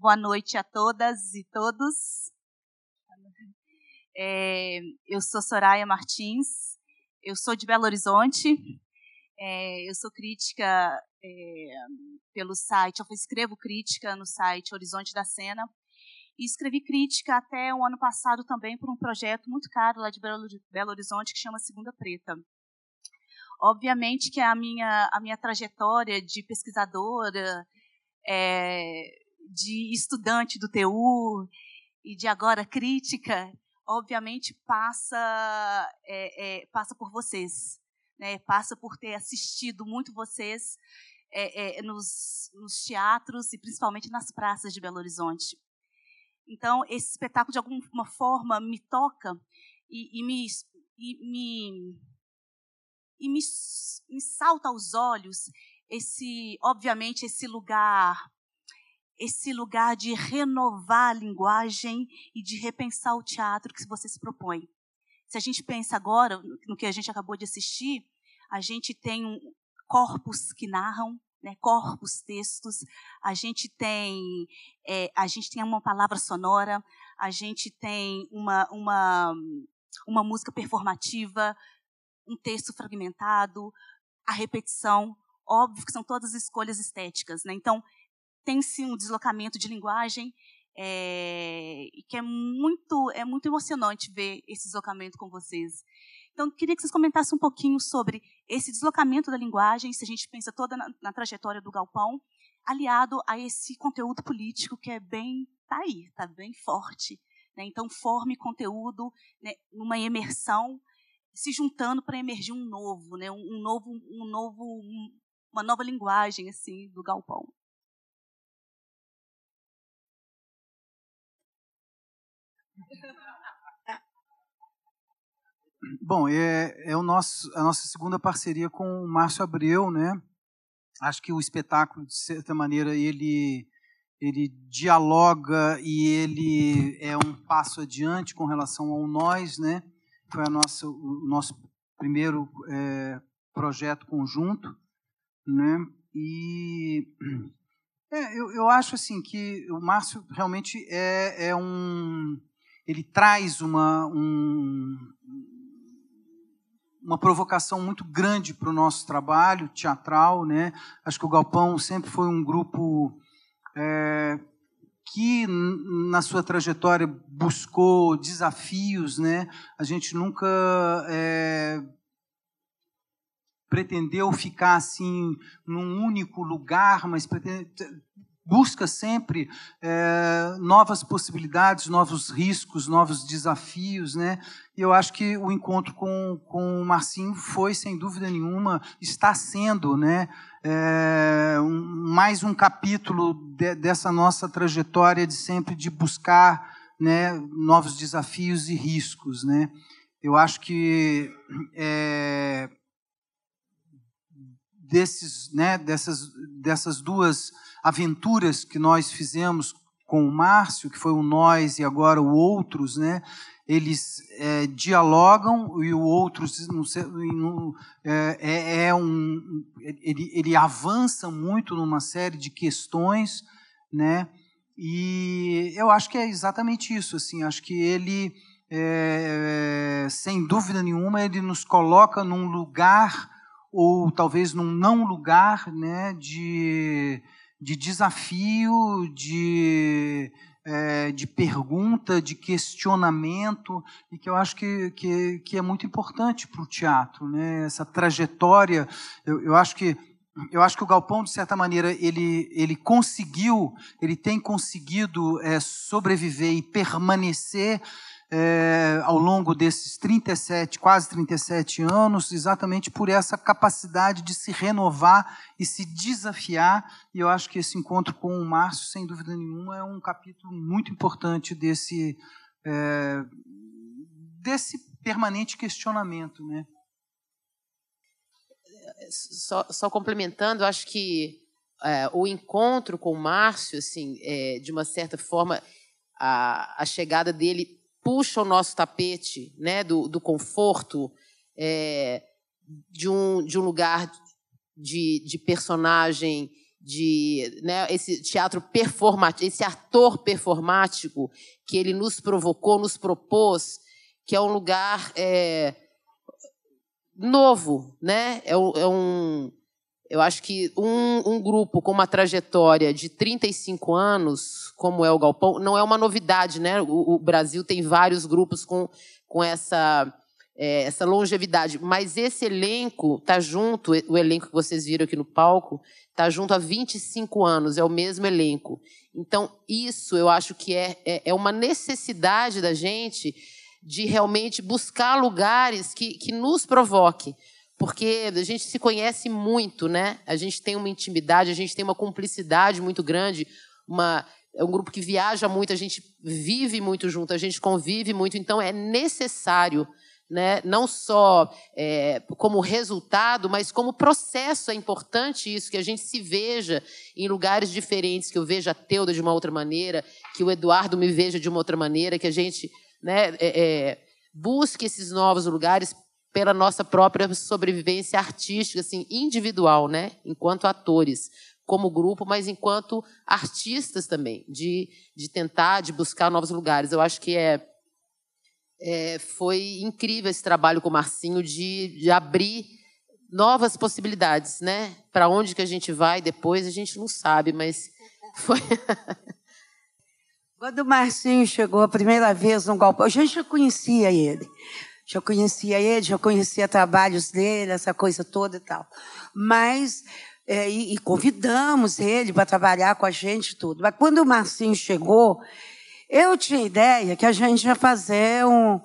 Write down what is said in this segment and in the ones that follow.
Boa noite a todas e todos. É, eu sou Soraya Martins, eu sou de Belo Horizonte, é, eu sou crítica é, pelo site, eu escrevo crítica no site Horizonte da Cena, e escrevi crítica até o ano passado também por um projeto muito caro lá de Belo Horizonte que chama Segunda Preta. Obviamente que a minha, a minha trajetória de pesquisadora, é, de estudante do TU e de agora crítica, obviamente passa, é, é, passa por vocês, né? passa por ter assistido muito vocês é, é, nos, nos teatros e principalmente nas praças de Belo Horizonte. Então, esse espetáculo, de alguma forma, me toca e, e, me, e, me, e me, me salta aos olhos esse, obviamente, esse lugar esse lugar de renovar a linguagem e de repensar o teatro que você se propõe. Se a gente pensa agora no que a gente acabou de assistir, a gente tem um corpos que narram, né, corpos textos, a gente tem é, a gente tem uma palavra sonora, a gente tem uma, uma, uma música performativa, um texto fragmentado, a repetição, óbvio que são todas escolhas estéticas, né? Então tem sim um deslocamento de linguagem é, que é muito é muito emocionante ver esse deslocamento com vocês. Então, queria que vocês comentassem um pouquinho sobre esse deslocamento da linguagem, se a gente pensa toda na, na trajetória do Galpão, aliado a esse conteúdo político que é bem tá aí, tá bem forte. Né? Então, forme conteúdo né, numa imersão, se juntando para emergir um novo, né? um, um novo, um novo, um, uma nova linguagem assim do Galpão. Bom, é, é o nosso, a nossa segunda parceria com o Márcio Abreu, né? Acho que o espetáculo, de certa maneira, ele, ele dialoga e ele é um passo adiante com relação ao nós, né? Foi a nossa, o nosso primeiro é, projeto conjunto, né? E é, eu, eu acho assim que o Márcio realmente é, é um ele traz uma, um, uma provocação muito grande para o nosso trabalho teatral. Né? Acho que o Galpão sempre foi um grupo é, que, na sua trajetória, buscou desafios. Né? A gente nunca é, pretendeu ficar assim num único lugar, mas pretende, busca sempre é, novas possibilidades, novos riscos, novos desafios, né? E eu acho que o encontro com, com o Marcinho foi, sem dúvida nenhuma, está sendo, né? É, um, mais um capítulo de, dessa nossa trajetória de sempre de buscar, né? Novos desafios e riscos, né? Eu acho que é, desses, né? Dessas, dessas duas aventuras que nós fizemos com o Márcio, que foi o nós e agora o outros, né? Eles é, dialogam e o outros é, é, é um ele, ele avança muito numa série de questões, né? E eu acho que é exatamente isso, assim. Acho que ele, é, sem dúvida nenhuma, ele nos coloca num lugar ou talvez num não lugar, né? De de desafio, de, é, de pergunta, de questionamento, e que eu acho que, que, que é muito importante para o teatro. Né? Essa trajetória, eu, eu acho que eu acho que o Galpão, de certa maneira, ele, ele conseguiu, ele tem conseguido é, sobreviver e permanecer é, ao longo desses 37, quase 37 anos, exatamente por essa capacidade de se renovar e se desafiar. E eu acho que esse encontro com o Márcio, sem dúvida nenhuma, é um capítulo muito importante desse, é, desse permanente questionamento. Né? Só, só complementando, acho que é, o encontro com o Márcio, assim, de uma certa forma, a, a chegada dele puxa o nosso tapete né, do, do conforto é, de, um, de um lugar de, de personagem de né, esse teatro performático, esse ator performático que ele nos provocou, nos propôs, que é um lugar é, novo, né? É, é, um, eu acho que um, um, grupo com uma trajetória de 35 anos, como é o Galpão, não é uma novidade, né? O, o Brasil tem vários grupos com, com essa é, essa longevidade. Mas esse elenco está junto, o elenco que vocês viram aqui no palco, está junto há 25 anos, é o mesmo elenco. Então, isso eu acho que é, é, é uma necessidade da gente de realmente buscar lugares que, que nos provoquem. Porque a gente se conhece muito, né? A gente tem uma intimidade, a gente tem uma cumplicidade muito grande, uma, é um grupo que viaja muito, a gente vive muito junto, a gente convive muito, então é necessário né? não só é, como resultado, mas como processo. É importante isso, que a gente se veja em lugares diferentes, que eu veja a Teuda de uma outra maneira, que o Eduardo me veja de uma outra maneira, que a gente né, é, é, busque esses novos lugares pela nossa própria sobrevivência artística, assim, individual, né? enquanto atores, como grupo, mas enquanto artistas também, de, de tentar, de buscar novos lugares. Eu acho que é é, foi incrível esse trabalho com o Marcinho de, de abrir novas possibilidades, né? Para onde que a gente vai depois a gente não sabe, mas foi. Quando o Marcinho chegou a primeira vez no galpão, a gente já conhecia ele. Já conhecia ele, já conhecia trabalhos dele, essa coisa toda e tal. Mas, é, e, e convidamos ele para trabalhar com a gente tudo. Mas quando o Marcinho chegou, eu tinha ideia que a gente ia fazer um,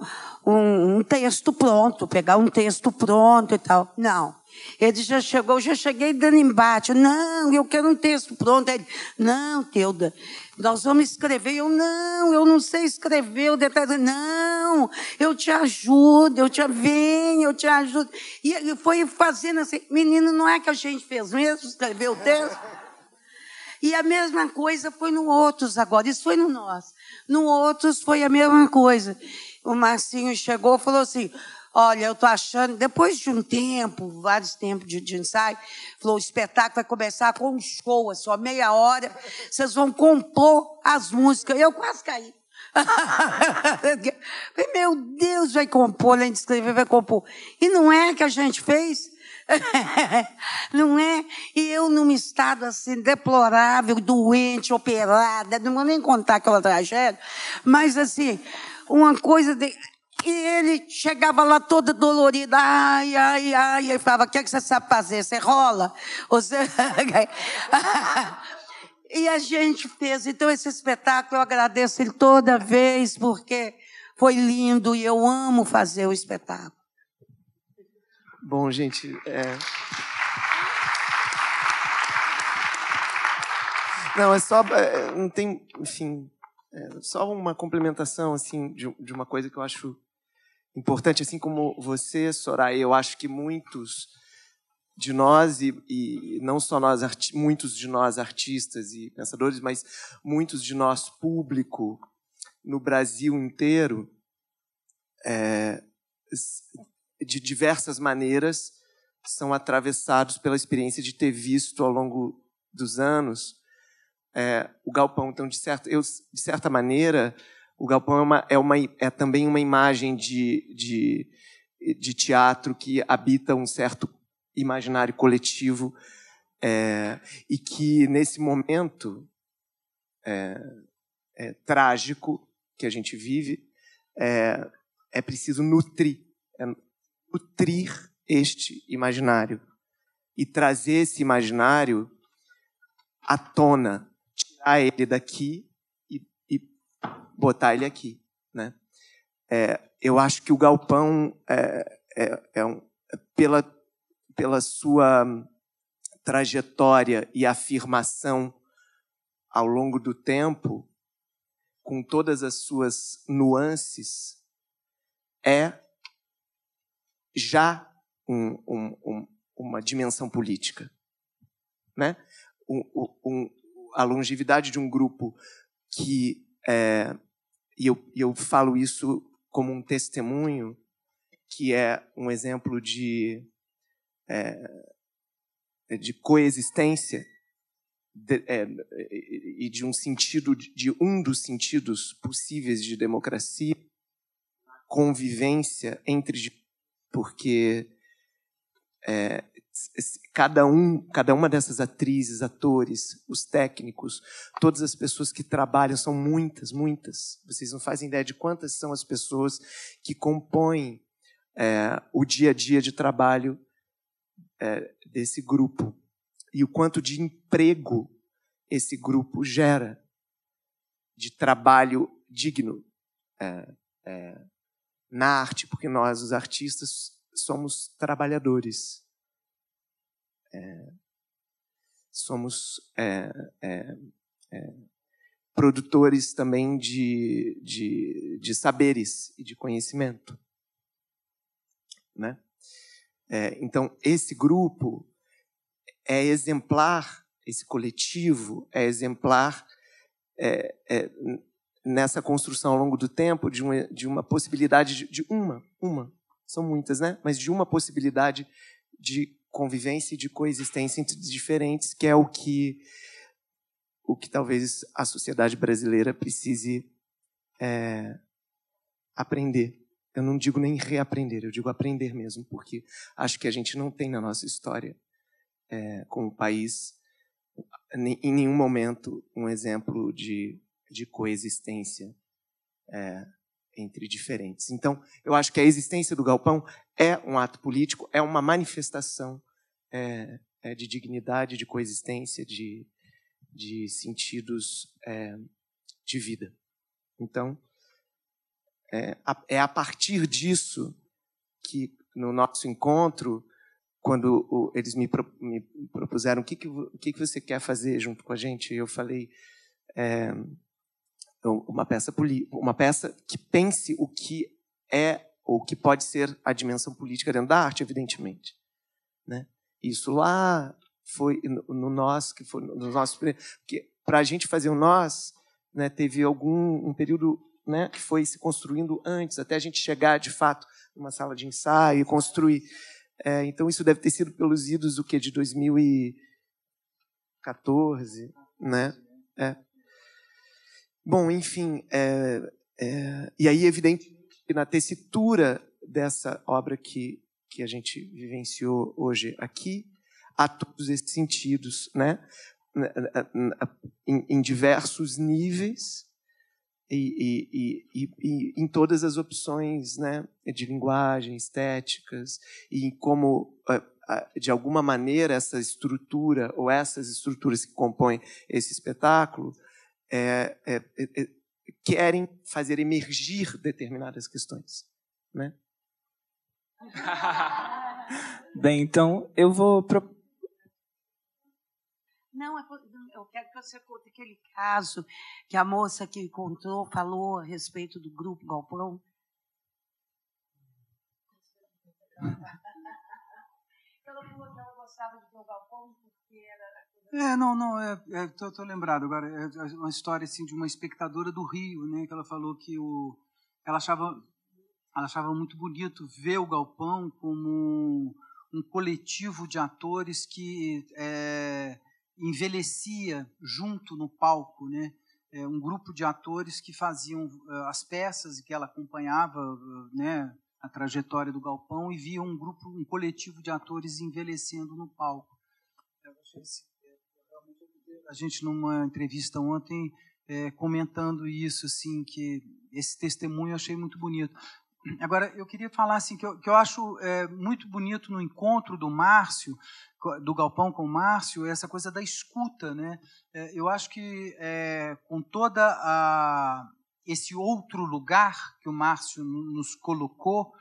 um, um, texto pronto, pegar um texto pronto e tal. Não. Ele já chegou, já cheguei dando embate. Não, eu quero um texto pronto. Ele, não, Teuda, nós vamos escrever. Eu, não, eu não sei escrever o. Não, eu te ajudo, eu te venho, eu te ajudo. E ele foi fazendo assim, menino, não é que a gente fez mesmo, escreveu o texto? E a mesma coisa foi no outros agora, isso foi no nosso. No outros foi a mesma coisa. O Marcinho chegou e falou assim: Olha, eu estou achando, depois de um tempo, vários tempos de, de, ensaio, falou: o espetáculo vai começar com um show, é só meia hora, vocês vão compor as músicas. Eu quase caí. Meu Deus, vai compor, além de escrever, vai compor. E não é que a gente fez? não é? E eu num estado assim deplorável, doente, operada, não vou nem contar aquela tragédia, mas assim, uma coisa de... E ele chegava lá toda dolorida, ai, ai, ai, e falava, o que, é que você sabe fazer? Você rola? Você... e a gente fez, então esse espetáculo eu agradeço ele toda vez, porque foi lindo e eu amo fazer o espetáculo. Bom, gente, é... Não, é só, é, não tem, enfim, é só uma complementação assim de, de uma coisa que eu acho importante, assim como você, Soraya, eu acho que muitos de nós e, e não só nós, muitos de nós artistas e pensadores, mas muitos de nós público no Brasil inteiro é, de diversas maneiras, são atravessados pela experiência de ter visto ao longo dos anos é, o galpão. Então, de, certo, eu, de certa maneira, o galpão é, uma, é, uma, é também uma imagem de, de, de teatro que habita um certo imaginário coletivo é, e que, nesse momento é, é, trágico que a gente vive, é, é preciso nutrir, é, nutrir este imaginário e trazer esse imaginário à tona, tirar ele daqui botar ele aqui, né? É, eu acho que o galpão é, é, é um, pela pela sua trajetória e afirmação ao longo do tempo, com todas as suas nuances, é já um, um, uma dimensão política. Né? a longevidade de um grupo que, é, e eu, eu falo isso como um testemunho, que é um exemplo de, é, de coexistência de, é, e de um sentido de um dos sentidos possíveis de democracia, convivência entre porque é, cada um, cada uma dessas atrizes, atores, os técnicos, todas as pessoas que trabalham são muitas, muitas. Vocês não fazem ideia de quantas são as pessoas que compõem é, o dia a dia de trabalho é, desse grupo e o quanto de emprego esse grupo gera de trabalho digno é, é na arte, porque nós, os artistas, somos trabalhadores é, somos é, é, é, produtores também de, de, de, saberes e de conhecimento. Né? É, então, esse grupo é exemplar, esse coletivo é exemplar é, nessa construção ao longo do tempo de uma, de uma possibilidade de, de uma, uma, são muitas, né? Mas de uma possibilidade de convivência e de coexistência entre diferentes, que é o que o que talvez a sociedade brasileira precise é, aprender. Eu não digo nem reaprender, eu digo aprender mesmo, porque acho que a gente não tem na nossa história, é, como país, em nenhum momento, um exemplo de, de coexistência é, entre diferentes. Então, eu acho que a existência do galpão é um ato político, é uma manifestação é, é de dignidade, de coexistência, de, de sentidos é, de vida. Então, é a, é partir disso que, no nosso encontro, quando eles me, pro, me, propuseram o que, que você quer fazer junto com a gente, eu falei é, uma peça uma peça que pense o que é ou que pode ser a dimensão política dentro da arte, evidentemente, né? Isso lá foi no, nós que foi no nosso porque para a gente fazer o nós, né, teve algum um período né, que foi se construindo antes até a gente chegar de fato numa sala de ensaio e construir. É, então isso deve ter sido pelos idos do que de 2014, né? É. Bom, enfim, é, é, e aí, evidente que na tessitura dessa obra que, que a gente vivenciou hoje aqui, há todos esses sentidos, né? em, em diversos níveis e, e, e, e, em todas as opções né? de linguagem, estéticas, e como, de alguma maneira, essa estrutura ou essas estruturas que compõem esse espetáculo é, é, é, é, querem fazer emergir determinadas questões. Né? Bem, então eu vou. Pro... Não, eu quero que você conte aquele caso que a moça que contou falou a respeito do grupo Galpão. Ela falou que ela gostava de ver o Galpão porque era é, não, não, é, é tô, tô, lembrado agora, é, é uma história assim de uma espectadora do Rio, né, que ela falou que o, ela achava, ela achava muito bonito ver o Galpão como um coletivo de atores que é, envelhecia junto no palco, né, é, um grupo de atores que faziam uh, as peças e que ela acompanhava, né, a trajetória do Galpão e via um grupo, um coletivo de atores envelhecendo no palco. Eu achei assim, a gente numa entrevista ontem é, comentando isso, assim, que esse testemunho eu achei muito bonito. Agora, eu queria falar assim que eu, que eu acho é, muito bonito no encontro do Márcio, do Galpão com o Márcio, essa coisa da escuta, né? É, eu acho que é, com toda a esse outro lugar que o Márcio nos colocou,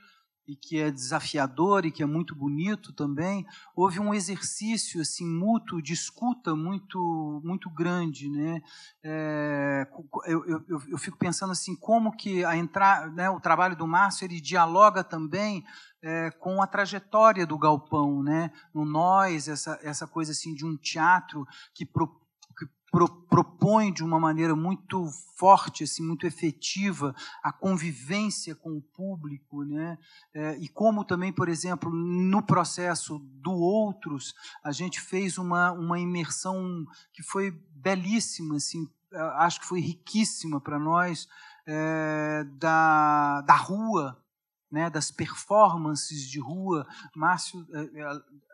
e que é desafiador e que é muito bonito também, houve um exercício assim mútuo de escuta muito muito grande, né? É, eu, eu, eu, fico pensando assim como que a entrar, né, o trabalho do Márcio ele dialoga também é, com a trajetória do galpão, né? No nós essa essa coisa assim de um teatro que pro, que pro, propõe de uma maneira muito forte, assim, muito efetiva, a convivência com o público, né? É, e como também, por exemplo, no processo do Outros, a gente fez uma, uma imersão que foi belíssima, assim, acho que foi riquíssima para nós, é, da, da rua, né, das performances de rua. Márcio, é, é,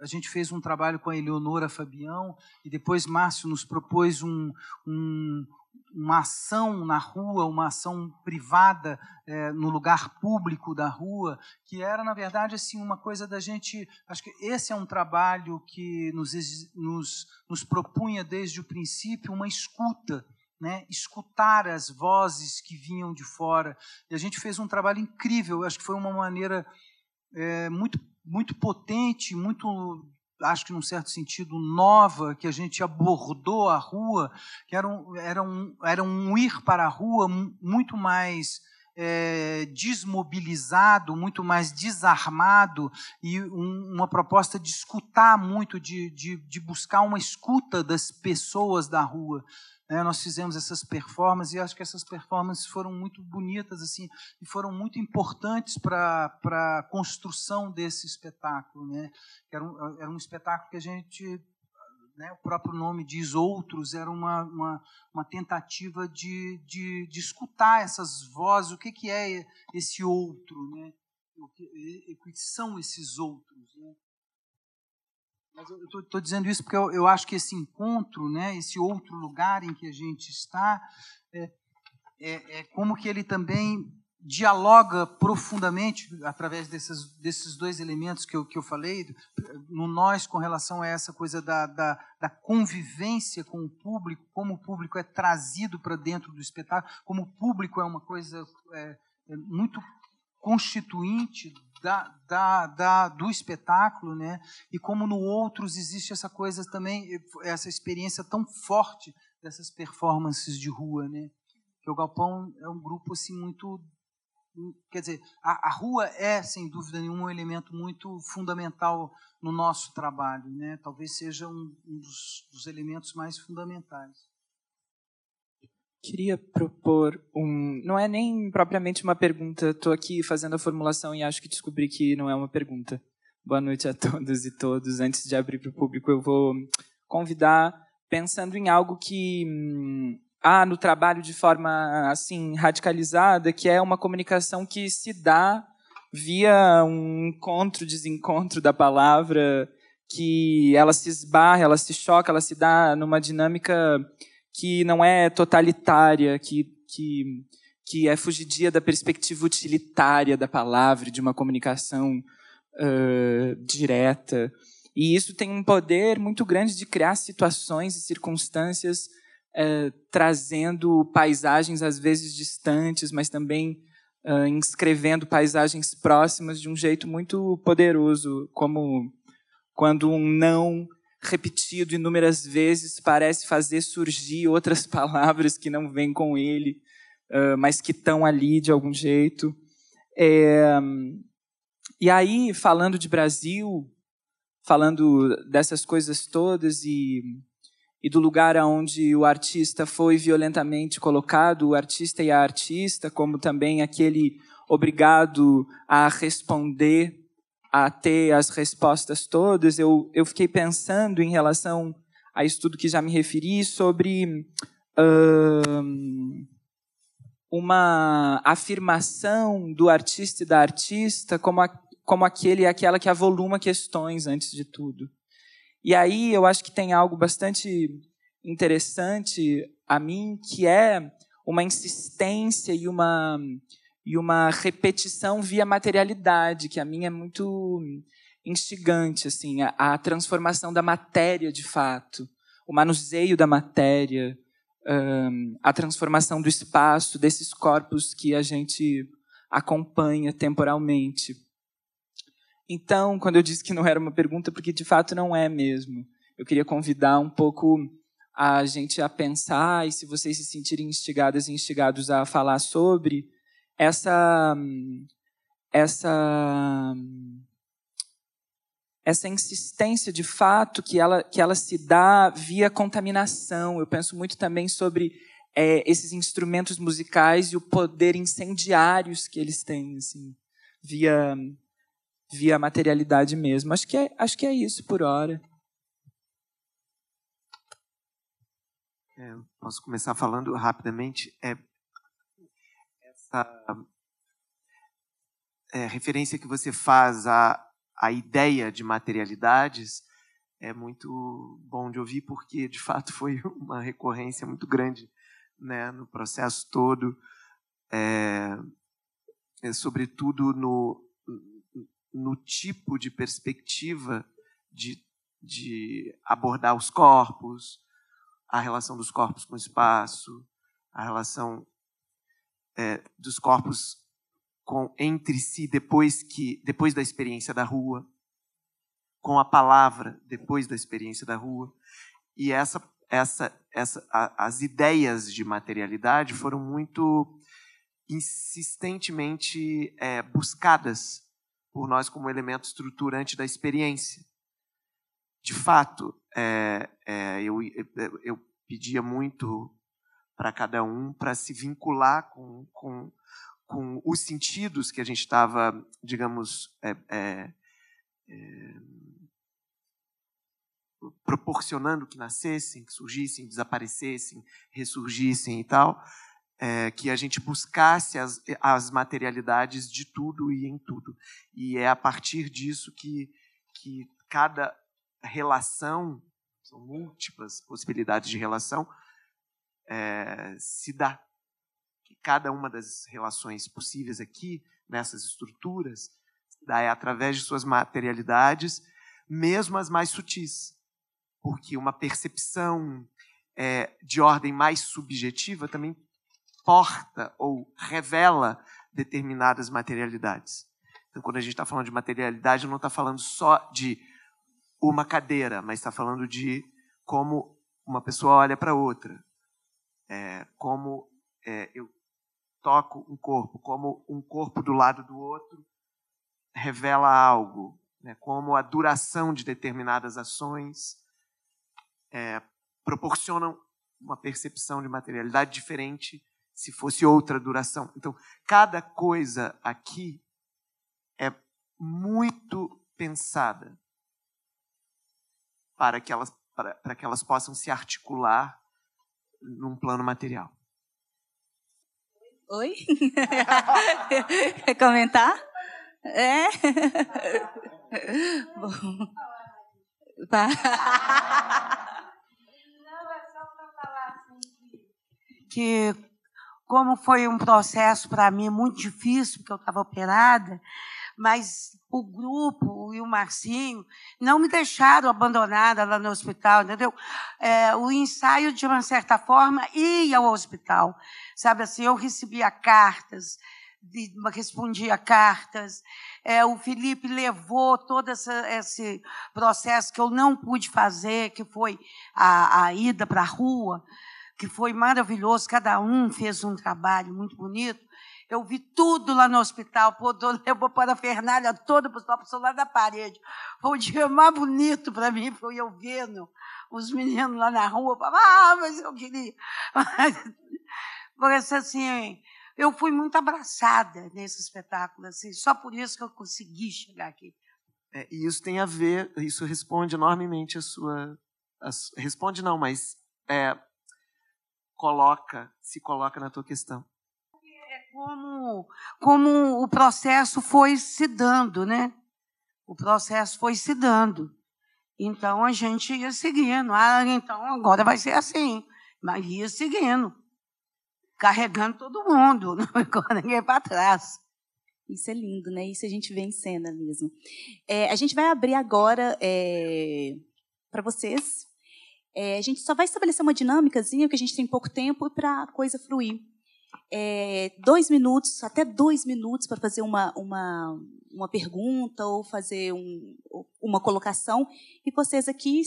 a gente fez um trabalho com a Eleonora Fabião e depois Márcio nos propôs um, um, uma ação na rua, uma ação privada é, no lugar público da rua, que era na verdade assim uma coisa da gente. Acho que esse é um trabalho que nos, nos, nos propunha desde o princípio uma escuta né, escutar as vozes que vinham de fora. E a gente fez um trabalho incrível, acho que foi uma maneira é, muito, muito potente, muito, acho que num certo sentido, nova, que a gente abordou a rua, que era um, era um, era um ir para a rua muito mais. É, desmobilizado, muito mais desarmado e um, uma proposta de escutar muito, de, de, de buscar uma escuta das pessoas da rua. Né, nós fizemos essas performances e acho que essas performances foram muito bonitas assim e foram muito importantes para a construção desse espetáculo. Né? Era, um, era um espetáculo que a gente, né, o próprio nome diz outros, era uma, uma, uma tentativa de, de, de, escutar essas vozes, o que, que é esse outro, né? o que, o que são esses outros. Né? Mas eu estou dizendo isso porque eu, eu, acho que esse encontro, né, esse outro lugar em que a gente está, é, é, é como que ele também dialoga profundamente através desses, desses dois elementos que eu, que eu falei, no nós com relação a essa coisa da, da, da convivência com o público, como o público é trazido para dentro do espetáculo, como o público é uma coisa é, é muito constituinte da, da, da, do espetáculo, né? E como no outros existe essa coisa também, essa experiência tão forte dessas performances de rua, né? Que o Galpão é um grupo assim muito, quer dizer, a, a rua é sem dúvida nenhuma um elemento muito fundamental no nosso trabalho, né? Talvez seja um, um dos, dos elementos mais fundamentais. Queria propor um. Não é nem propriamente uma pergunta, estou aqui fazendo a formulação e acho que descobri que não é uma pergunta. Boa noite a todas e todos. Antes de abrir para o público, eu vou convidar, pensando em algo que hum, há no trabalho de forma assim radicalizada, que é uma comunicação que se dá via um encontro, desencontro da palavra, que ela se esbarra, ela se choca, ela se dá numa dinâmica que não é totalitária, que, que, que é fugidia da perspectiva utilitária da palavra, de uma comunicação uh, direta. E isso tem um poder muito grande de criar situações e circunstâncias uh, trazendo paisagens às vezes distantes, mas também uh, inscrevendo paisagens próximas de um jeito muito poderoso, como quando um não repetido inúmeras vezes, parece fazer surgir outras palavras que não vêm com ele, uh, mas que estão ali de algum jeito. É, e aí, falando de Brasil, falando dessas coisas todas e, e do lugar onde o artista foi violentamente colocado, o artista e a artista, como também aquele obrigado a responder a ter as respostas todas, eu, eu fiquei pensando em relação a estudo que já me referi sobre uma afirmação do artista e da artista como, a, como aquele e aquela que avoluma questões antes de tudo. E aí eu acho que tem algo bastante interessante a mim, que é uma insistência e uma e uma repetição via materialidade, que a minha é muito instigante, assim, a, a transformação da matéria de fato, o manuseio da matéria, um, a transformação do espaço, desses corpos que a gente acompanha temporalmente. Então, quando eu disse que não era uma pergunta, porque de fato não é mesmo, eu queria convidar um pouco a gente a pensar, e se vocês se sentirem instigadas e instigados a falar sobre, essa essa essa insistência de fato que ela, que ela se dá via contaminação. Eu penso muito também sobre é, esses instrumentos musicais e o poder incendiários que eles têm, assim, via, via materialidade mesmo. Acho que, é, acho que é isso por hora. É, posso começar falando rapidamente? É, essa é, referência que você faz à, à ideia de materialidades é muito bom de ouvir, porque de fato foi uma recorrência muito grande né, no processo todo, é, é, sobretudo no, no tipo de perspectiva de, de abordar os corpos, a relação dos corpos com o espaço, a relação é, dos corpos com entre si depois que depois da experiência da rua, com a palavra depois da experiência da rua. E essa essa essa a, as ideias de materialidade foram muito insistentemente é, buscadas por nós como elemento estruturante da experiência. De fato, é, é, eu, eu pedia muito para cada um para se vincular com, com com os sentidos que a gente estava, digamos, é, é, é, proporcionando que nascessem, que surgissem, desaparecessem, ressurgissem e tal, é, que a gente buscasse as, as materialidades de tudo e em tudo. E é a partir disso que, que cada relação, são múltiplas possibilidades de relação, é, se dá cada uma das relações possíveis aqui, nessas estruturas, é através de suas materialidades, mesmo as mais sutis. Porque uma percepção é, de ordem mais subjetiva também porta ou revela determinadas materialidades. Então, quando a gente está falando de materialidade, não está falando só de uma cadeira, mas está falando de como uma pessoa olha para outra, é, como é, eu toco um corpo, como um corpo do lado do outro revela algo, né? como a duração de determinadas ações é, proporcionam uma percepção de materialidade diferente se fosse outra duração. Então, cada coisa aqui é muito pensada para que elas, para, para que elas possam se articular num plano material. Oi? Quer comentar? É? Bom. Tá. Que como foi um processo para mim muito difícil, porque eu estava operada, mas o grupo e o Marcinho não me deixaram abandonada lá no hospital, entendeu? É, o ensaio, de uma certa forma, ia ao hospital. Sabe assim, eu recebia cartas, de, respondia cartas. É, o Felipe levou todo essa, esse processo que eu não pude fazer, que foi a, a ida para a rua, que foi maravilhoso. Cada um fez um trabalho muito bonito. Eu vi tudo lá no hospital, pô, levou para a Fernalha toda para o celular da parede. Foi o dia mais bonito para mim, foi eu vendo os meninos lá na rua, ah, mas eu queria. Mas, assim, eu fui muito abraçada nesse espetáculo, assim, só por isso que eu consegui chegar aqui. É, e isso tem a ver, isso responde enormemente a sua. A, responde não, mas é, coloca, se coloca na tua questão como, como o processo foi se dando, né? O processo foi se dando. Então a gente ia seguindo. Ah, então agora vai ser assim. Mas ia seguindo. Carregando todo mundo, não ficou ninguém para trás. Isso é lindo, né? Isso a gente vê em cena mesmo. É, a gente vai abrir agora é, para vocês. É, a gente só vai estabelecer uma dinâmicazinha, porque a gente tem pouco tempo para a coisa fluir é, dois minutos, até dois minutos para fazer uma, uma, uma pergunta ou fazer um, uma colocação. E vocês aqui,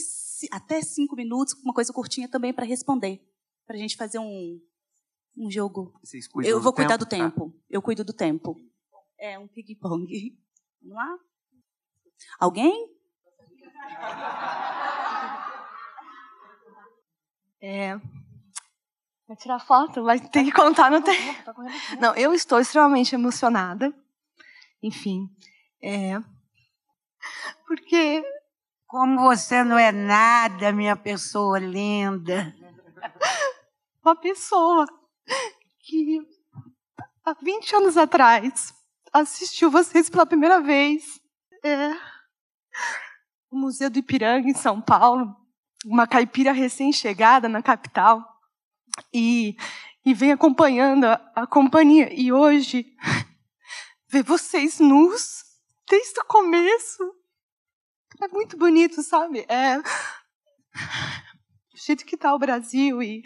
até cinco minutos, uma coisa curtinha também para responder. Para a gente fazer um, um jogo. Eu vou cuidar tempo? do tempo. Tá. Eu cuido do tempo. É um ping-pong. Vamos lá? Alguém? É. Vai tirar foto? Vai ter que contar, não tem. Não, eu estou extremamente emocionada. Enfim. É. Porque. Como você não é nada, minha pessoa linda. Uma pessoa que há 20 anos atrás assistiu vocês pela primeira vez. É. O Museu do Ipiranga, em São Paulo. Uma caipira recém-chegada na capital. E, e vem acompanhando a, a companhia. E hoje, ver vocês nus desde o começo. É muito bonito, sabe? É. O jeito que está o Brasil e,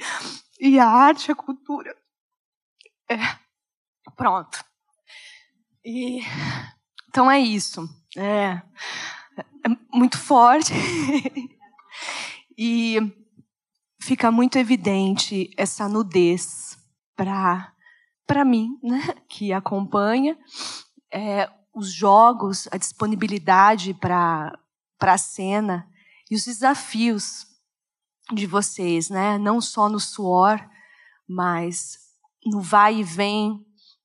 e a arte, a cultura. É. Pronto. E, então é isso. É, é muito forte. e fica muito evidente essa nudez para mim, né, que acompanha é, os jogos, a disponibilidade para para a cena e os desafios de vocês, né, não só no suor, mas no vai e vem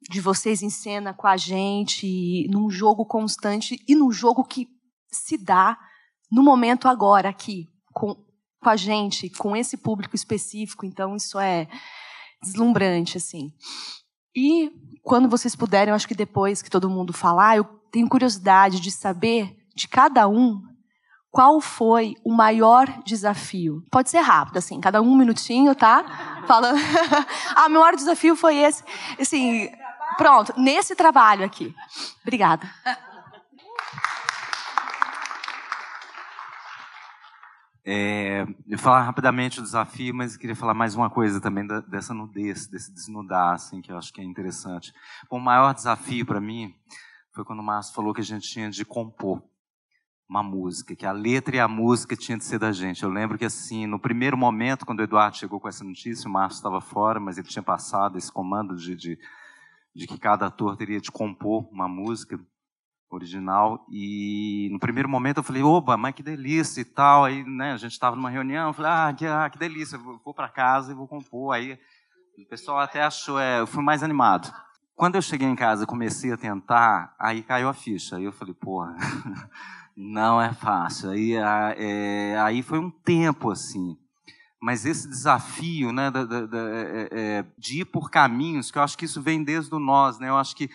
de vocês em cena com a gente, num jogo constante e num jogo que se dá no momento agora aqui, com, com a gente, com esse público específico. Então, isso é deslumbrante, assim. E quando vocês puderem, eu acho que depois que todo mundo falar, eu tenho curiosidade de saber de cada um qual foi o maior desafio? Pode ser rápido, assim, cada um minutinho, tá? Falando. ah, meu maior desafio foi esse. Assim, pronto, nesse trabalho aqui. Obrigada. É, eu falar rapidamente o desafio, mas queria falar mais uma coisa também da, dessa nudez, desse desnudar, assim, que eu acho que é interessante. Bom, o maior desafio para mim foi quando o Márcio falou que a gente tinha de compor uma música, que a letra e a música tinha de ser da gente. Eu lembro que, assim, no primeiro momento, quando o Eduardo chegou com essa notícia, o Márcio estava fora, mas ele tinha passado esse comando de, de, de que cada ator teria de compor uma música original. E no primeiro momento eu falei, oba, mas que delícia e tal. Aí, né, a gente estava numa reunião, eu falei, ah, que, ah, que delícia, eu vou para casa e vou compor. Aí o pessoal até achou, é, eu fui mais animado. Quando eu cheguei em casa, comecei a tentar, aí caiu a ficha. Aí eu falei, porra. Não é fácil. Aí, é, aí foi um tempo assim. Mas esse desafio né, da, da, da, é, é, de ir por caminhos, que eu acho que isso vem desde o nós. Né? Eu acho que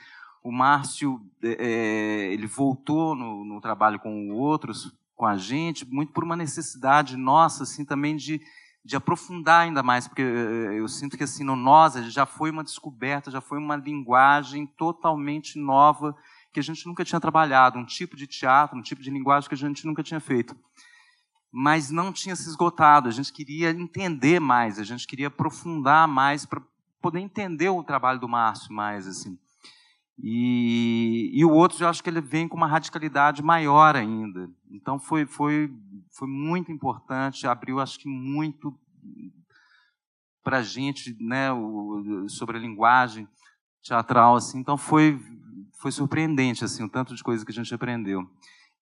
o Márcio é, é, ele voltou no, no, trabalho com outros, com a gente, muito por uma necessidade nossa, assim, também de, de aprofundar ainda mais, porque é, eu sinto que assim no nós já foi uma descoberta, já foi uma linguagem totalmente nova que a gente nunca tinha trabalhado, um tipo de teatro, um tipo de linguagem que a gente nunca tinha feito. Mas não tinha se esgotado, a gente queria entender mais, a gente queria aprofundar mais para poder entender o trabalho do Márcio mais assim. E, e o outro, eu acho que ele vem com uma radicalidade maior ainda. Então foi foi foi muito importante, abriu acho que muito para a gente, né, o, sobre a linguagem teatral assim. Então foi foi surpreendente assim o tanto de coisa que a gente aprendeu.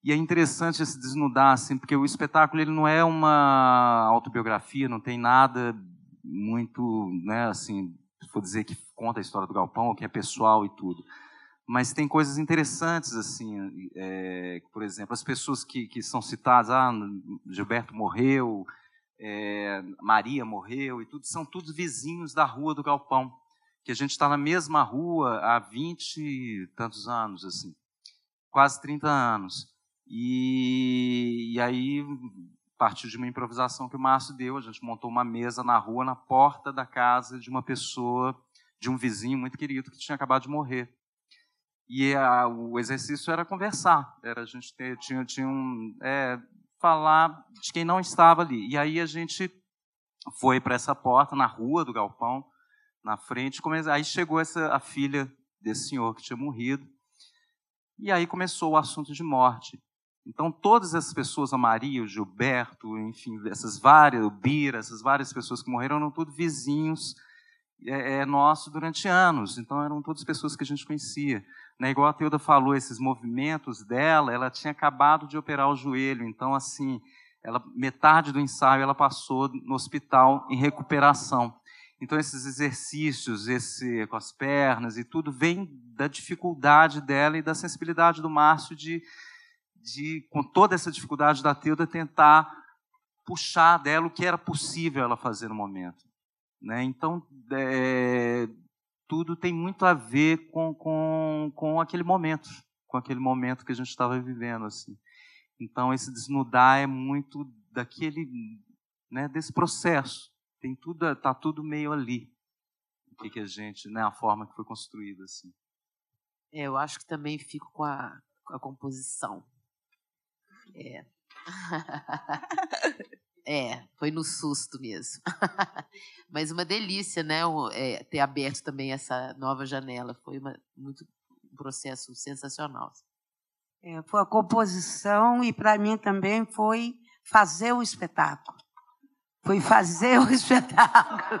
E é interessante se desnudar assim, porque o espetáculo ele não é uma autobiografia, não tem nada muito, né, assim, se for dizer que conta a história do galpão, que é pessoal e tudo. Mas tem coisas interessantes assim, é, por exemplo, as pessoas que, que são citadas, ah, Gilberto morreu, é, Maria morreu e tudo, são todos vizinhos da rua do galpão que a gente está na mesma rua há 20 e tantos anos, assim, quase 30 anos. E, e aí partiu de uma improvisação que o Márcio deu, a gente montou uma mesa na rua, na porta da casa de uma pessoa, de um vizinho muito querido que tinha acabado de morrer. E a, o exercício era conversar, era a gente ter, tinha, tinha um, é, falar de quem não estava ali. E aí a gente foi para essa porta na rua do galpão, na frente. Aí chegou essa, a filha desse senhor que tinha morrido. E aí começou o assunto de morte. Então, todas essas pessoas, a Maria, o Gilberto, enfim, essas várias, o Bira, essas várias pessoas que morreram, eram tudo vizinhos é, é, nosso durante anos. Então eram todas pessoas que a gente conhecia. Né? Igual a Teuda falou, esses movimentos dela, ela tinha acabado de operar o joelho. Então, assim, ela, metade do ensaio ela passou no hospital em recuperação. Então, esses exercícios, esse com as pernas e tudo, vem da dificuldade dela e da sensibilidade do Márcio de, de com toda essa dificuldade da Teuda, tentar puxar dela o que era possível ela fazer no momento. Né? Então, é, tudo tem muito a ver com, com, com aquele momento, com aquele momento que a gente estava vivendo. assim. Então, esse desnudar é muito daquele, né, desse processo. Tem tudo, tá tudo meio ali. O que, que a gente, né, a forma que foi construída assim. É, eu acho que também fico com a, com a composição. É. É, foi no susto mesmo. Mas uma delícia, né? É, ter aberto também essa nova janela. Foi uma, muito, um processo sensacional. É, foi a composição e para mim também foi fazer o espetáculo. Foi fazer o espetáculo.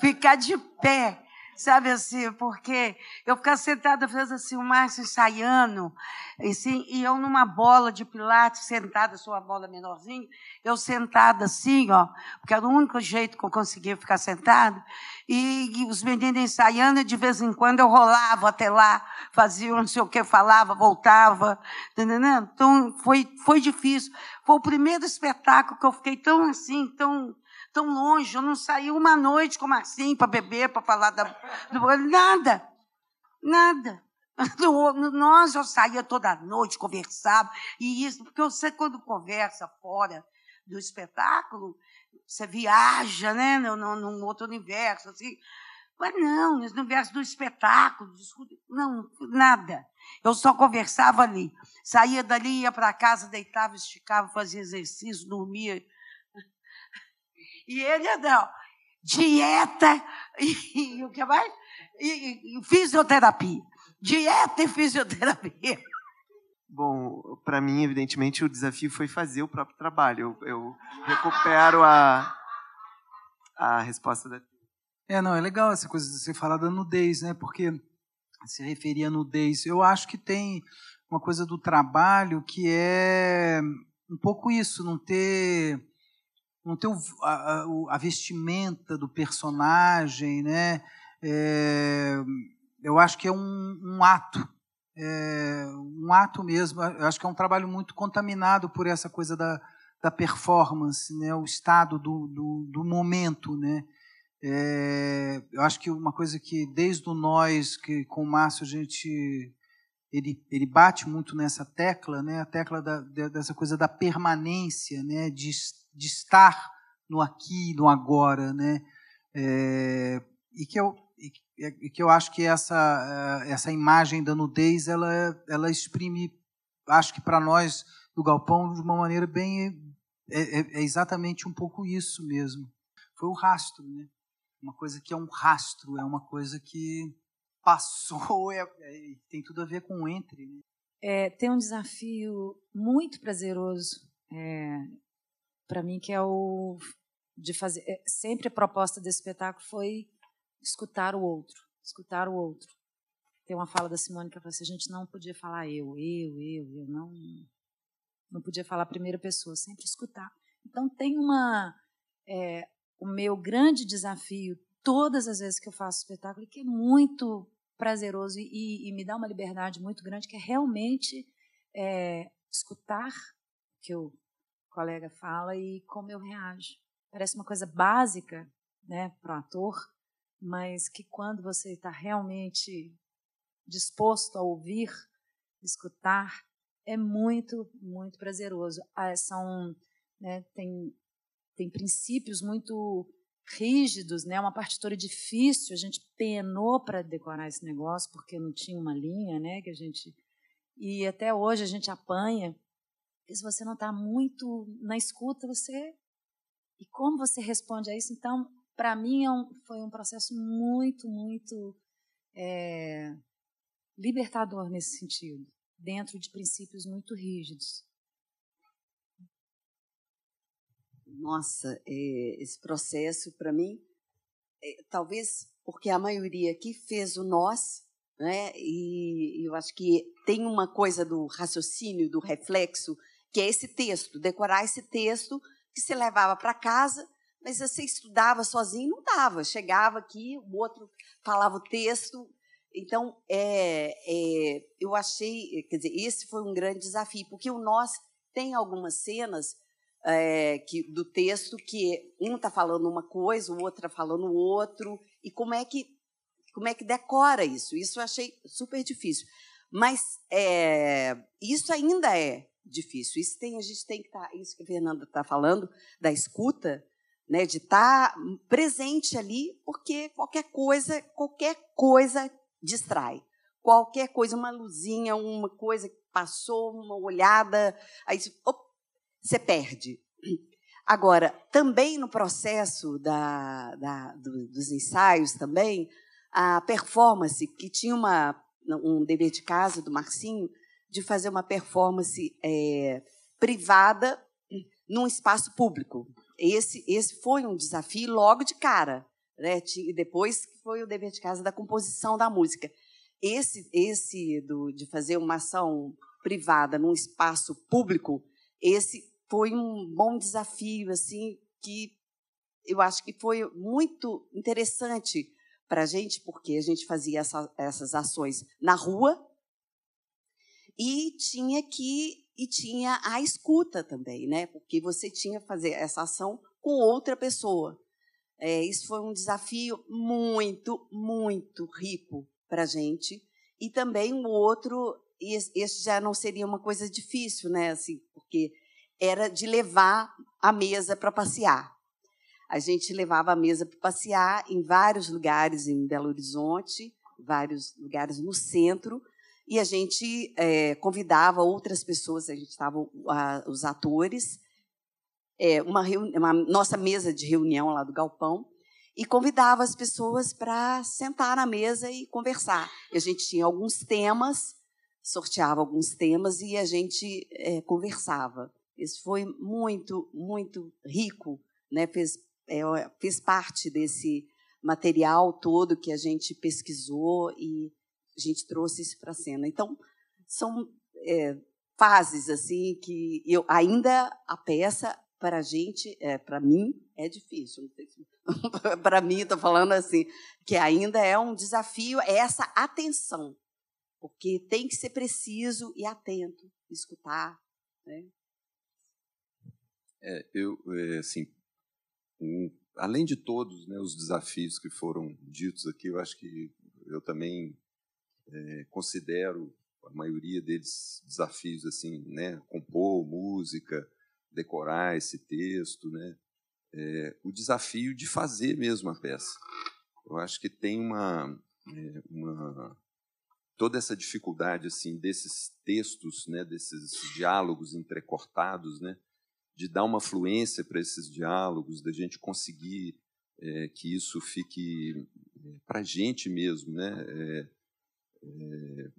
Ficar de pé sabe assim, porque eu ficava sentada, fazendo assim, o Márcio ensaiando, assim, e eu numa bola de pilates, sentada, sou uma bola menorzinha, eu sentada assim, ó, porque era o único jeito que eu conseguia ficar sentada, e, e os meninos ensaiando, e de vez em quando eu rolava até lá, fazia não sei o que, falava, voltava, entendeu? Então, foi, foi difícil. Foi o primeiro espetáculo que eu fiquei tão assim, tão tão longe. Eu não saí uma noite com o Marcinho para beber, para falar da. Nada. Nada. Nós, eu saía toda noite, conversava. E isso, porque você, quando conversa fora do espetáculo, você viaja, né? Num outro universo, assim. Mas não, no universo do espetáculo, não, nada. Eu só conversava ali. Saía dali, ia para casa, deitava, esticava, fazia exercício, dormia e ele não. Dieta e, e o que mais? E, e, fisioterapia. Dieta e fisioterapia. Bom, para mim, evidentemente, o desafio foi fazer o próprio trabalho. Eu, eu recupero a, a resposta da. É, não, é legal essa coisa de você falar da nudez, né? Porque se referia à nudez. Eu acho que tem uma coisa do trabalho que é um pouco isso, não ter não ter o, a, a, vestimenta do personagem, né? É, eu acho que é um, um ato, é, um ato mesmo. Eu acho que é um trabalho muito contaminado por essa coisa da, da performance, né? O estado do, do, do momento, né? É, eu acho que uma coisa que desde o nós que com o Márcio a gente ele, ele bate muito nessa tecla, né? A tecla da, dessa coisa da permanência, né? De de estar no aqui, no agora, né? É, e que eu e que eu acho que essa é, essa imagem da nudez ela ela exprime, acho que para nós do galpão de uma maneira bem é, é, é, exatamente um pouco isso mesmo. Foi o rastro, né? Uma coisa que é um rastro, é uma coisa que passou, é, é tem tudo a ver com entre. Né? É, tem um desafio muito prazeroso é, para mim que é o de fazer é, sempre a proposta desse espetáculo foi escutar o outro, escutar o outro. Tem uma fala da Simone que fala assim, a gente não podia falar eu, eu, eu, eu não não podia falar a primeira pessoa, sempre escutar. Então tem uma é, o meu grande desafio todas as vezes que eu faço espetáculo que é muito prazeroso e, e me dá uma liberdade muito grande que é realmente é, escutar que eu colega fala e como eu reajo. Parece uma coisa básica né, para o ator, mas que quando você está realmente disposto a ouvir, escutar, é muito, muito prazeroso. Ah, são, né, tem, tem princípios muito rígidos, né? Uma partitura difícil, a gente penou para decorar esse negócio porque não tinha uma linha, né? Que a gente e até hoje a gente apanha se você não está muito na escuta, você. E como você responde a isso? Então, para mim, é um, foi um processo muito, muito é, libertador nesse sentido, dentro de princípios muito rígidos. Nossa, é, esse processo, para mim, é, talvez porque a maioria aqui fez o nós, né? E eu acho que tem uma coisa do raciocínio, do reflexo, que é esse texto, decorar esse texto que você levava para casa, mas você estudava sozinho, não dava. Chegava aqui, o outro falava o texto. Então, é, é, eu achei, quer dizer, esse foi um grande desafio, porque o nós tem algumas cenas é, que, do texto que um está falando uma coisa, o outro está falando outro, e como é que como é que decora isso? Isso eu achei super difícil. Mas é, isso ainda é difícil. Isso tem, a gente tem que estar, tá, isso que a Fernanda está falando, da escuta, né, de estar tá presente ali, porque qualquer coisa, qualquer coisa distrai. Qualquer coisa, uma luzinha, uma coisa que passou, uma olhada, aí você perde. Agora, também no processo da, da, do, dos ensaios, também, a performance, que tinha uma, um dever de casa do Marcinho, de fazer uma performance é, privada num espaço público. Esse, esse foi um desafio logo de cara. Né? E depois foi o dever de casa da composição da música. Esse, esse do, de fazer uma ação privada num espaço público, esse foi um bom desafio, assim, que eu acho que foi muito interessante para a gente, porque a gente fazia essa, essas ações na rua e tinha que e tinha a escuta também, né? Porque você tinha que fazer essa ação com outra pessoa. É, isso foi um desafio muito, muito rico para a gente. E também o outro, esse já não seria uma coisa difícil, né? Assim, porque era de levar a mesa para passear. A gente levava a mesa para passear em vários lugares em Belo Horizonte, vários lugares no centro, e a gente é, convidava outras pessoas, a gente estava os atores, é, uma, uma, nossa mesa de reunião lá do galpão, e convidava as pessoas para sentar na mesa e conversar. E a gente tinha alguns temas, sorteava alguns temas e a gente é, conversava. Isso foi muito, muito rico, né? fez é, fez parte desse material todo que a gente pesquisou e a gente trouxe isso para a cena. Então, são é, fases assim que eu ainda a peça para a gente, é, para mim, é difícil. para mim, estou falando assim, que ainda é um desafio, é essa atenção, porque tem que ser preciso e atento, escutar. Né? É, eu, é, assim, um, além de todos né, os desafios que foram ditos aqui, eu acho que eu também é, considero a maioria deles desafios assim, né, compor música, decorar esse texto, né, é, o desafio de fazer mesmo a peça. Eu acho que tem uma, é, uma toda essa dificuldade assim desses textos, né, desses diálogos entrecortados, né, de dar uma fluência para esses diálogos, da gente conseguir é, que isso fique é, para a gente mesmo, né? É,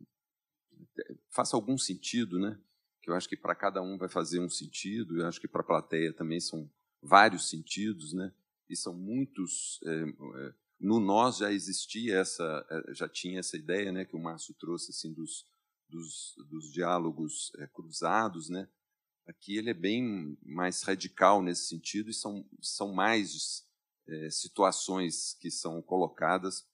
é, faça algum sentido, né? Que eu acho que para cada um vai fazer um sentido, eu acho que para a plateia também são vários sentidos, né? E são muitos. É, é, no nós já existia essa, já tinha essa ideia, né? Que o Márcio trouxe assim dos, dos, dos diálogos cruzados, né? Aqui ele é bem mais radical nesse sentido e são, são mais é, situações que são colocadas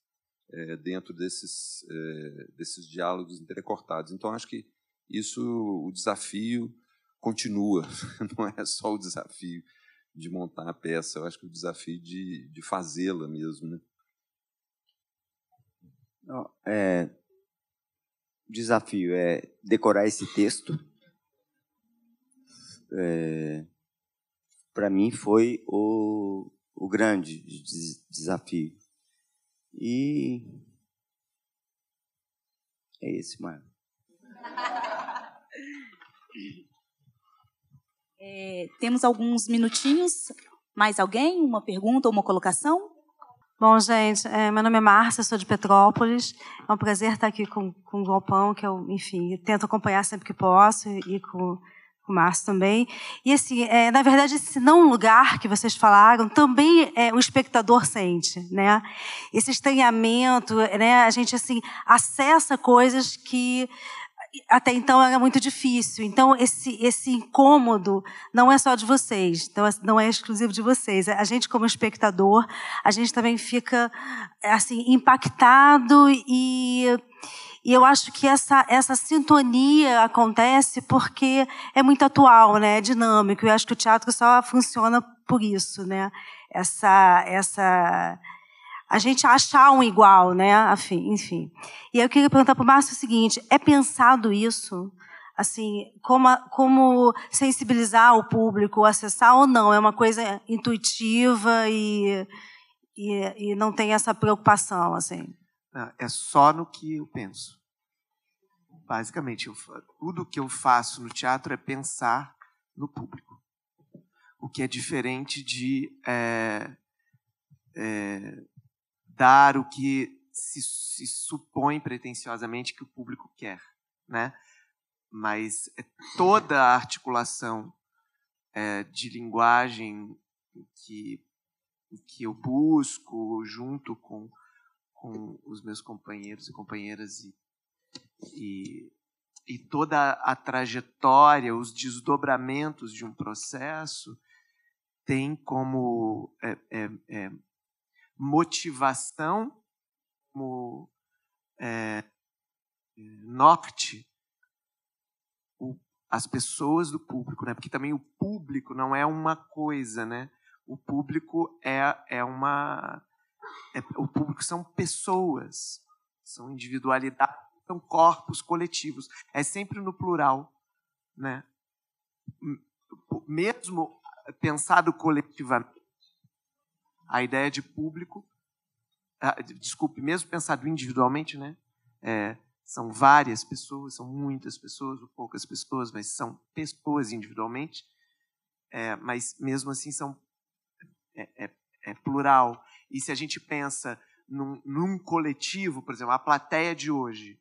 é, dentro desses, é, desses diálogos entrecortados. Então, acho que isso, o desafio continua, não é só o desafio de montar a peça, eu acho que o desafio de, de fazê-la mesmo. Né? É, desafio é decorar esse texto é, para mim foi o, o grande desafio. E é esse, mano. É, temos alguns minutinhos. Mais alguém? Uma pergunta ou uma colocação? Bom, gente, é, meu nome é Márcia, sou de Petrópolis. É um prazer estar aqui com, com o Galpão, que eu, enfim, tento acompanhar sempre que posso, e com o Márcio também. E assim, é, na verdade, esse não lugar que vocês falaram, também é, o espectador sente, né? Esse estranhamento, né? A gente assim acessa coisas que até então era muito difícil. Então esse esse incômodo não é só de vocês, então não é exclusivo de vocês. A gente como espectador, a gente também fica assim impactado e e eu acho que essa, essa sintonia acontece porque é muito atual, né? é dinâmico. Eu acho que o teatro só funciona por isso. Né? Essa, essa, a gente achar um igual, né? Enfim. E eu queria perguntar para o Márcio o seguinte: é pensado isso? Assim, como, como sensibilizar o público, acessar ou não? É uma coisa intuitiva e, e, e não tem essa preocupação, assim? É só no que eu penso. Basicamente, eu, tudo que eu faço no teatro é pensar no público. O que é diferente de é, é, dar o que se, se, supõe pretensiosamente que o público quer. Né? Mas é toda a articulação é, de linguagem que, que eu busco junto com com os meus companheiros e companheiras e, e, e toda a trajetória, os desdobramentos de um processo tem como é, é, é, motivação, como é, norte o, as pessoas do público, né? Porque também o público não é uma coisa, né? O público é, é uma é, o público são pessoas, são individualidades, são corpos coletivos. É sempre no plural, né? Mesmo pensado coletivamente, a ideia de público, ah, desculpe, mesmo pensado individualmente, né? É, são várias pessoas, são muitas pessoas, ou poucas pessoas, mas são pessoas individualmente. É, mas mesmo assim são é, é, é plural. E se a gente pensa num, num coletivo, por exemplo, a plateia de hoje,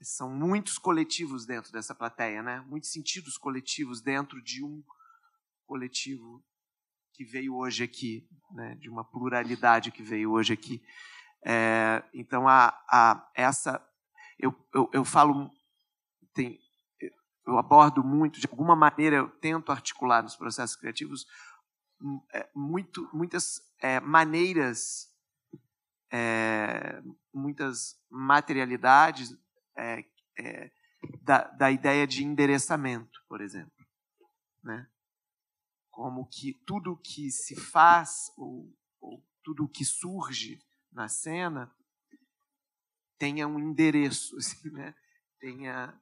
são muitos coletivos dentro dessa plateia, né? Muitos sentidos coletivos dentro de um coletivo que veio hoje aqui, né? De uma pluralidade que veio hoje aqui. É, então a, a essa eu, eu, eu falo tem, eu abordo muito de alguma maneira eu tento articular nos processos criativos é, muito, muitas é, maneiras, é, muitas materialidades é, é, da, da ideia de endereçamento, por exemplo. Né? Como que tudo que se faz, ou, ou tudo que surge na cena, tenha um endereço, assim, né? tenha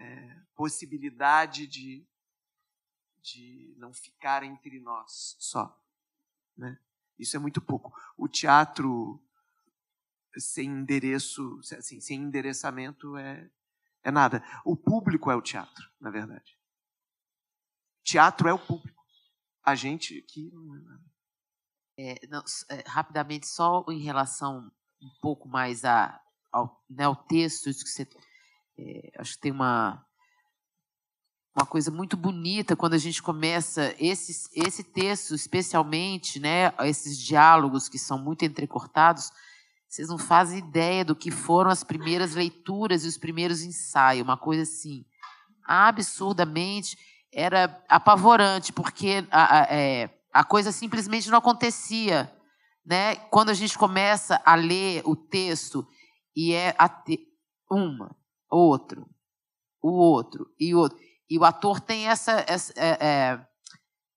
é, possibilidade de de não ficar entre nós só. Né? Isso é muito pouco. O teatro sem endereço, assim, sem endereçamento é, é nada. O público é o teatro, na verdade. Teatro é o público. A gente aqui não é nada. É, não, é, rapidamente, só em relação um pouco mais a, ao, né, ao texto, isso que você. É, acho que tem uma, uma coisa muito bonita quando a gente começa esse, esse texto, especialmente, né, esses diálogos que são muito entrecortados, vocês não fazem ideia do que foram as primeiras leituras e os primeiros ensaios, uma coisa assim, absurdamente, era apavorante, porque a, a, é, a coisa simplesmente não acontecia. Né? Quando a gente começa a ler o texto e é uma, outro, o outro e outro. E o ator tem essa. essa é, é,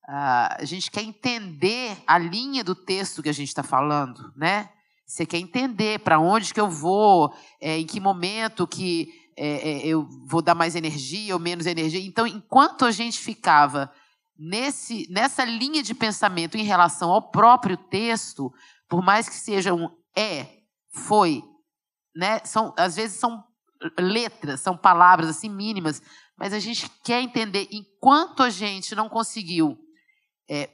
a gente quer entender a linha do texto que a gente está falando, né? Você quer entender para onde que eu vou, é, em que momento que é, é, eu vou dar mais energia ou menos energia. Então, enquanto a gente ficava nesse, nessa linha de pensamento em relação ao próprio texto, por mais que seja um é, foi, né? São, às vezes são letras, são palavras assim mínimas, mas a gente quer entender, enquanto a gente não conseguiu é,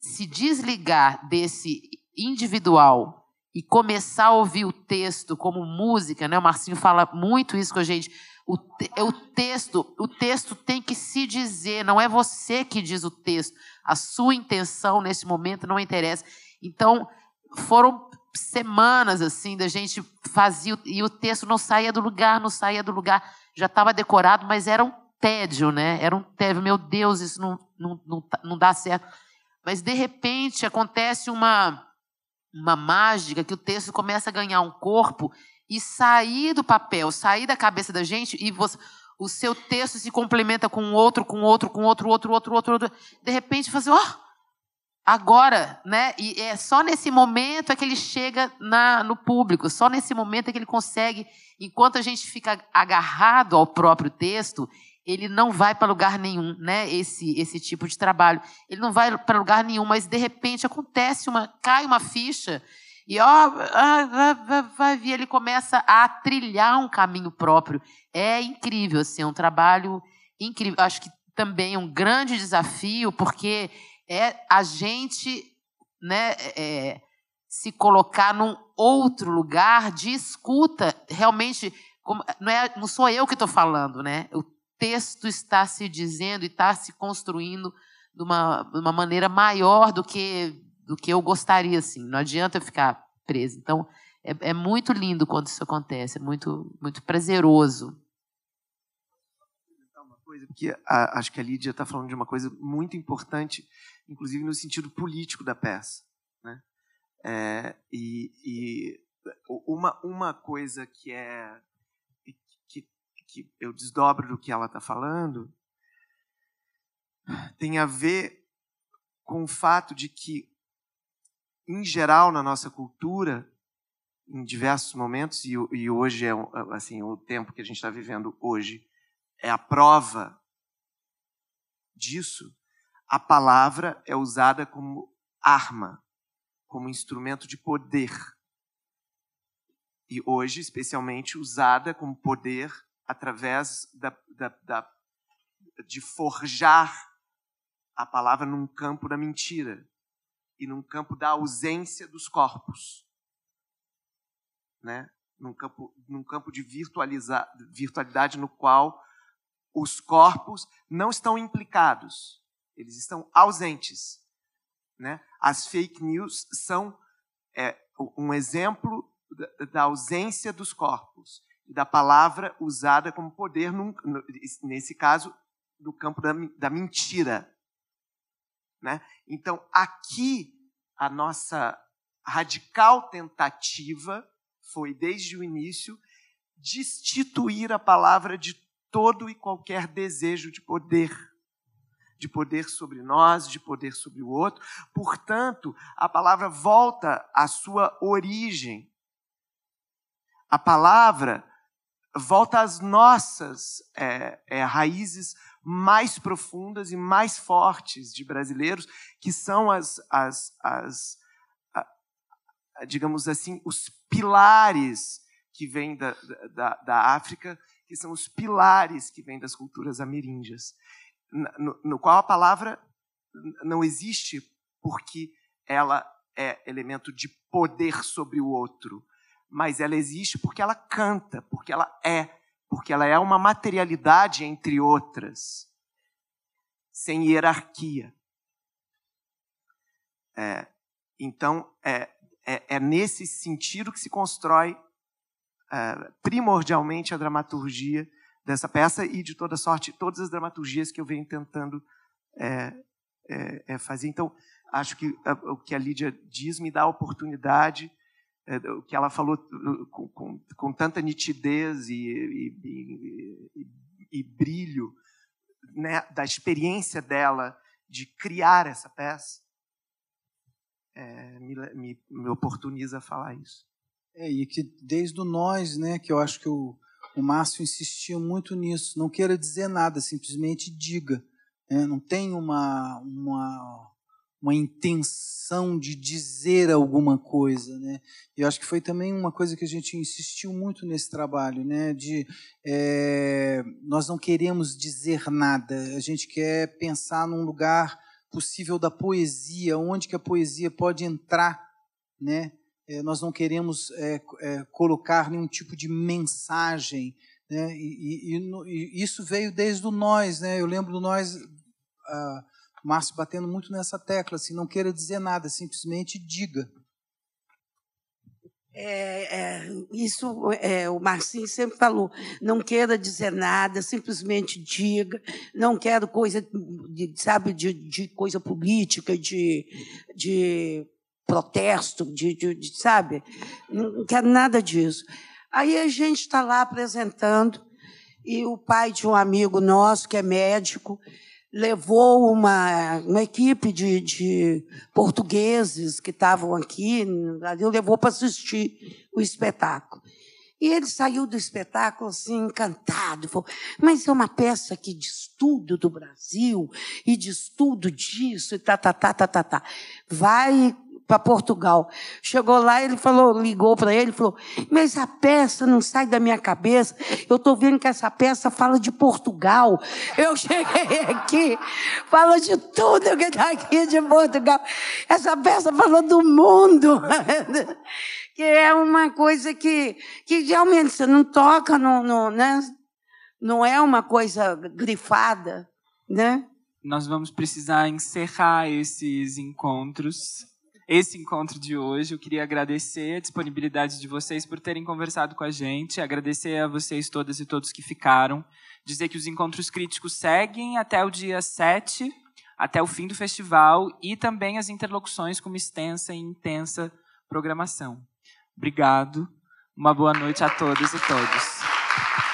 se desligar desse individual e começar a ouvir o texto como música, né? O Marcinho fala muito isso com a gente. O, te, o texto, o texto tem que se dizer, não é você que diz o texto. A sua intenção nesse momento não interessa. Então, foram semanas assim da gente fazia e o texto não saía do lugar, não saía do lugar. Já estava decorado, mas era um tédio, né? Era um tédio. Meu Deus, isso não, não, não, tá, não dá certo. Mas de repente acontece uma uma mágica que o texto começa a ganhar um corpo e sair do papel, sair da cabeça da gente e você, o seu texto se complementa com outro, com outro, com outro, outro, outro, outro, outro. De repente, você, ó, oh, agora, né? E é só nesse momento é que ele chega na, no público, só nesse momento é que ele consegue, enquanto a gente fica agarrado ao próprio texto, ele não vai para lugar nenhum, né? Esse esse tipo de trabalho, ele não vai para lugar nenhum, mas de repente acontece uma, cai uma ficha e ó, vai, vai vir, ele começa a trilhar um caminho próprio. É incrível, assim, é um trabalho incrível. Acho que também é um grande desafio, porque é a gente, né, é, se colocar num outro lugar de escuta, realmente, como, não, é, não sou eu que estou falando, né? O texto está se dizendo e está se construindo de uma, de uma maneira maior do que do que eu gostaria, assim. Não adianta eu ficar preso. Então, é, é muito lindo quando isso acontece, é muito, muito prazeroso. Porque a, acho que a Lídia está falando de uma coisa muito importante, inclusive no sentido político da peça. Né? É, e, e uma, uma coisa que é que, que eu desdobro do que ela está falando tem a ver com o fato de que em geral, na nossa cultura, em diversos momentos, e, e hoje é assim, o tempo que a gente está vivendo hoje é a prova disso, a palavra é usada como arma, como instrumento de poder. E hoje, especialmente, usada como poder através da, da, da, de forjar a palavra num campo da mentira e num campo da ausência dos corpos. Né? Num, campo, num campo de virtualidade no qual os corpos não estão implicados, eles estão ausentes. Né? As fake news são é, um exemplo da, ausência dos corpos e da palavra usada como poder, num, nesse caso, no campo da, da mentira. Né? Então, aqui, a nossa radical tentativa foi, desde o início, destituir a palavra de todo e qualquer desejo de poder. De poder sobre nós, de poder sobre o outro. Portanto, a palavra volta à sua origem. A palavra volta às nossas é, é, raízes mais profundas e mais fortes de brasileiros, que são as, as, as a, digamos assim, os pilares que vêm da, da, da, África, que são os pilares que vêm das culturas ameríndias, no, no qual a palavra não existe porque ela é elemento de poder sobre o outro, mas ela existe porque ela canta, porque ela é, porque ela é uma materialidade entre outras, sem hierarquia. É, então, é, é, é, nesse sentido que se constrói é, primordialmente a dramaturgia dessa peça e de toda sorte, todas as dramaturgias que eu venho tentando é, é, é fazer. Então, acho que o que a Lídia diz me dá a oportunidade é, o que ela falou com, com, com tanta nitidez e, e, e, e brilho né, da experiência dela de criar essa peça, é, me, me, me, oportuniza a falar isso. É, e que desde o nós, né, que eu acho que o, o Márcio insistia muito nisso, não queira dizer nada, simplesmente diga. Né, não tem uma, uma uma intenção de dizer alguma coisa, né? Eu acho que foi também uma coisa que a gente insistiu muito nesse trabalho, né? De é, nós não queremos dizer nada, a gente quer pensar num lugar possível da poesia, onde que a poesia pode entrar, né? É, nós não queremos é, colocar nenhum tipo de mensagem Né? E, e, e, isso veio desde o nós. Né? Eu lembro do nós, uh, Márcio batendo muito nessa tecla, assim, não queira dizer nada, simplesmente diga. É, é, isso é, o Marcinho sempre falou. Não queira dizer nada, simplesmente diga. Não quero coisa, de, sabe, de, de coisa política, de, de protesto, de, de, de, sabe? Não quero nada disso. Aí a gente está lá apresentando e o pai de um amigo nosso que é médico levou uma, uma equipe de, de portugueses que estavam aqui, levou para assistir o espetáculo. E ele saiu do espetáculo assim, encantado. Falou, mas é uma peça que diz tudo do Brasil e diz tudo disso e tá, tá, tá, tá, tá, tá. Vai para Portugal. Chegou lá, ele falou, ligou para ele, falou: "Mas a peça não sai da minha cabeça. Eu estou vendo que essa peça fala de Portugal. Eu cheguei aqui, fala de tudo que está aqui de Portugal. Essa peça falou do mundo." que é uma coisa que, que realmente você não toca, no, né? não é uma coisa grifada. Né? Nós vamos precisar encerrar esses encontros esse encontro de hoje. Eu queria agradecer a disponibilidade de vocês por terem conversado com a gente, agradecer a vocês todas e todos que ficaram, dizer que os encontros críticos seguem até o dia 7, até o fim do festival, e também as interlocuções com uma extensa e intensa programação. Obrigado. Uma boa noite a todos e todos.